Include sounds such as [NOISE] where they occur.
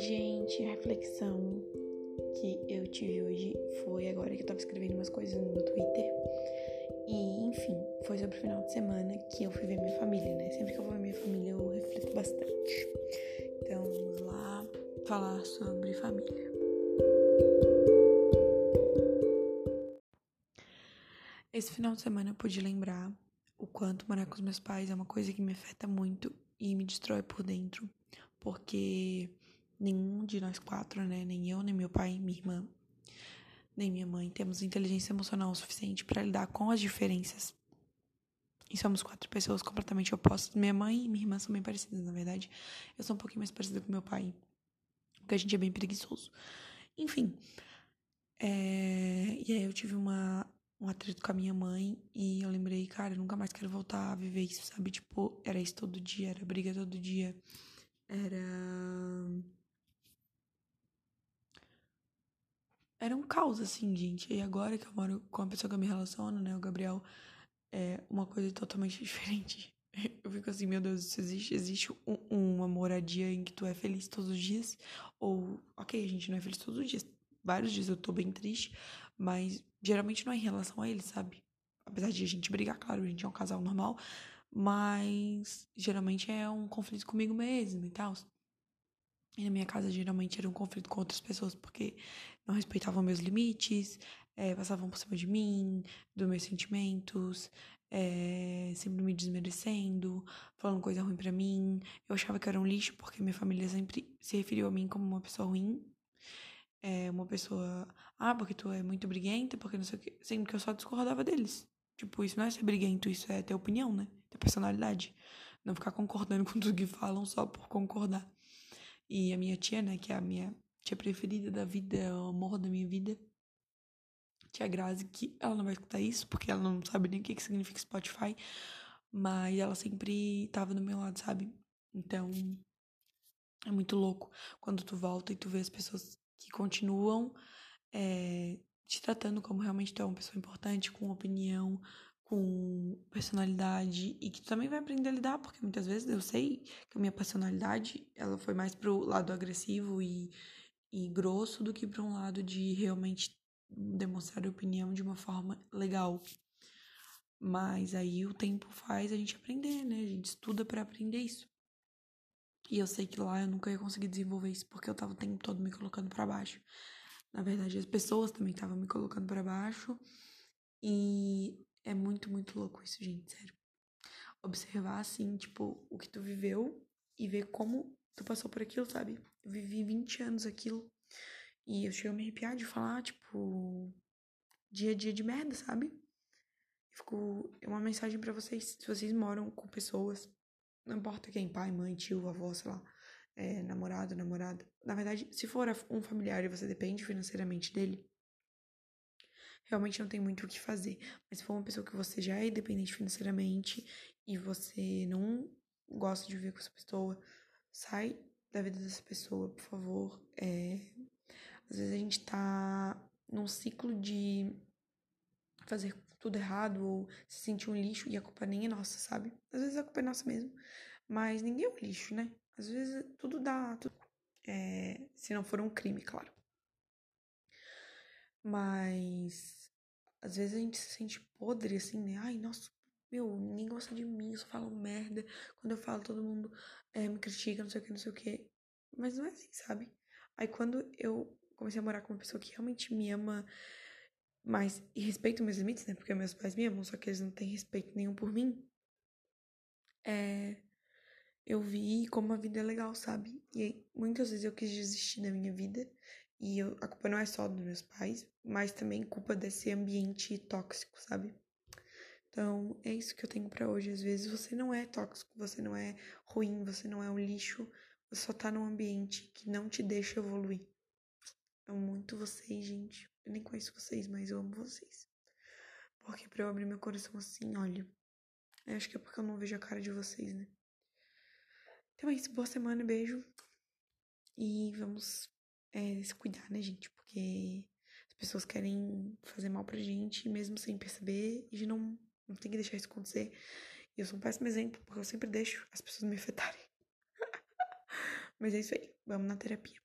Gente. A reflexão que eu tive hoje foi agora que eu tava escrevendo umas coisas no meu Twitter. E, enfim, foi sobre o final de semana que eu fui ver minha família, né? Sempre que eu vou ver minha família, eu reflito bastante. Então, vamos lá falar sobre família. Esse final de semana eu pude lembrar o quanto morar com os meus pais é uma coisa que me afeta muito e me destrói por dentro, porque nenhum de nós quatro, né, nem eu, nem meu pai, minha irmã, nem minha mãe, temos inteligência emocional suficiente para lidar com as diferenças. E somos quatro pessoas completamente opostas. Minha mãe e minha irmã são bem parecidas, na verdade. Eu sou um pouquinho mais parecida com meu pai, porque a gente é bem preguiçoso. Enfim. É... E aí eu tive uma um atrito com a minha mãe e eu lembrei, cara, eu nunca mais quero voltar a viver isso, sabe? Tipo, era isso todo dia, era briga todo dia, era. Era um caos, assim, gente. E agora que eu moro com a pessoa que eu me relaciono, né, o Gabriel, é uma coisa totalmente [LAUGHS] diferente. Eu fico assim, meu Deus, isso existe? Existe um, uma moradia em que tu é feliz todos os dias? Ou, ok, a gente não é feliz todos os dias. Vários dias eu tô bem triste, mas geralmente não é em relação a ele, sabe? Apesar de a gente brigar, claro, a gente é um casal normal, mas geralmente é um conflito comigo mesmo e tal. E na minha casa geralmente era um conflito com outras pessoas porque não respeitavam meus limites, é, passavam por cima de mim, dos meus sentimentos, é, sempre me desmerecendo, falando coisa ruim para mim. Eu achava que era um lixo porque minha família sempre se referiu a mim como uma pessoa ruim é, uma pessoa, ah, porque tu é muito briguenta, porque não sei o que, sempre que eu só discordava deles. Tipo, isso não é ser briguento, isso é ter opinião, né? Ter personalidade. Não ficar concordando [LAUGHS] com tudo que falam só por concordar. E a minha tia, né, que é a minha tia preferida da vida, é o amor da minha vida, tia Grazi, que ela não vai escutar isso, porque ela não sabe nem o que, que significa Spotify, mas ela sempre tava do meu lado, sabe? Então, é muito louco quando tu volta e tu vê as pessoas que continuam é, te tratando como realmente tu é uma pessoa importante, com opinião, com personalidade e que tu também vai aprender a lidar, porque muitas vezes eu sei que a minha personalidade ela foi mais pro lado agressivo e, e grosso do que para um lado de realmente demonstrar opinião de uma forma legal. Mas aí o tempo faz a gente aprender, né? A gente estuda para aprender isso. E eu sei que lá eu nunca ia conseguir desenvolver isso porque eu tava o tempo todo me colocando para baixo. Na verdade, as pessoas também estavam me colocando para baixo. E é muito, muito louco isso, gente, sério. Observar assim, tipo, o que tu viveu e ver como tu passou por aquilo, sabe? Eu vivi 20 anos aquilo. E eu chego a me arrepiar de falar, tipo, dia a dia de merda, sabe? Fico. É uma mensagem para vocês. Se vocês moram com pessoas não importa quem, pai, mãe, tio, avó, sei lá, é, namorado, namorada. Na verdade, se for um familiar e você depende financeiramente dele, realmente não tem muito o que fazer. Mas se for uma pessoa que você já é independente financeiramente e você não gosta de viver com essa pessoa, sai da vida dessa pessoa, por favor. É... Às vezes a gente tá num ciclo de fazer tudo errado ou se sentir um lixo e a culpa nem é nossa, sabe? Às vezes a culpa é nossa mesmo, mas ninguém é um lixo, né? Às vezes tudo dá, tudo, é, se não for um crime, claro. Mas às vezes a gente se sente podre assim, né? Ai, nossa, meu, ninguém gosta de mim, eu só falo merda. Quando eu falo, todo mundo é, me critica, não sei o que, não sei o que. Mas não é assim, sabe? Aí quando eu comecei a morar com uma pessoa que realmente me ama mas e respeito meus limites, né? Porque meus pais me amam, só que eles não têm respeito nenhum por mim. É, eu vi como a vida é legal, sabe? E muitas vezes eu quis desistir da minha vida. E eu, a culpa não é só dos meus pais, mas também culpa desse ambiente tóxico, sabe? Então, é isso que eu tenho para hoje. Às vezes você não é tóxico, você não é ruim, você não é um lixo, você só tá num ambiente que não te deixa evoluir. Amo muito vocês, gente. Eu nem conheço vocês, mas eu amo vocês. Porque pra eu abrir meu coração assim, olha. Eu acho que é porque eu não vejo a cara de vocês, né? Então é isso. Boa semana, beijo. E vamos é, se cuidar, né, gente? Porque as pessoas querem fazer mal pra gente, mesmo sem perceber, e não, não tem que deixar isso acontecer. E eu sou um péssimo exemplo, porque eu sempre deixo as pessoas me afetarem. [LAUGHS] Mas é isso aí. Vamos na terapia.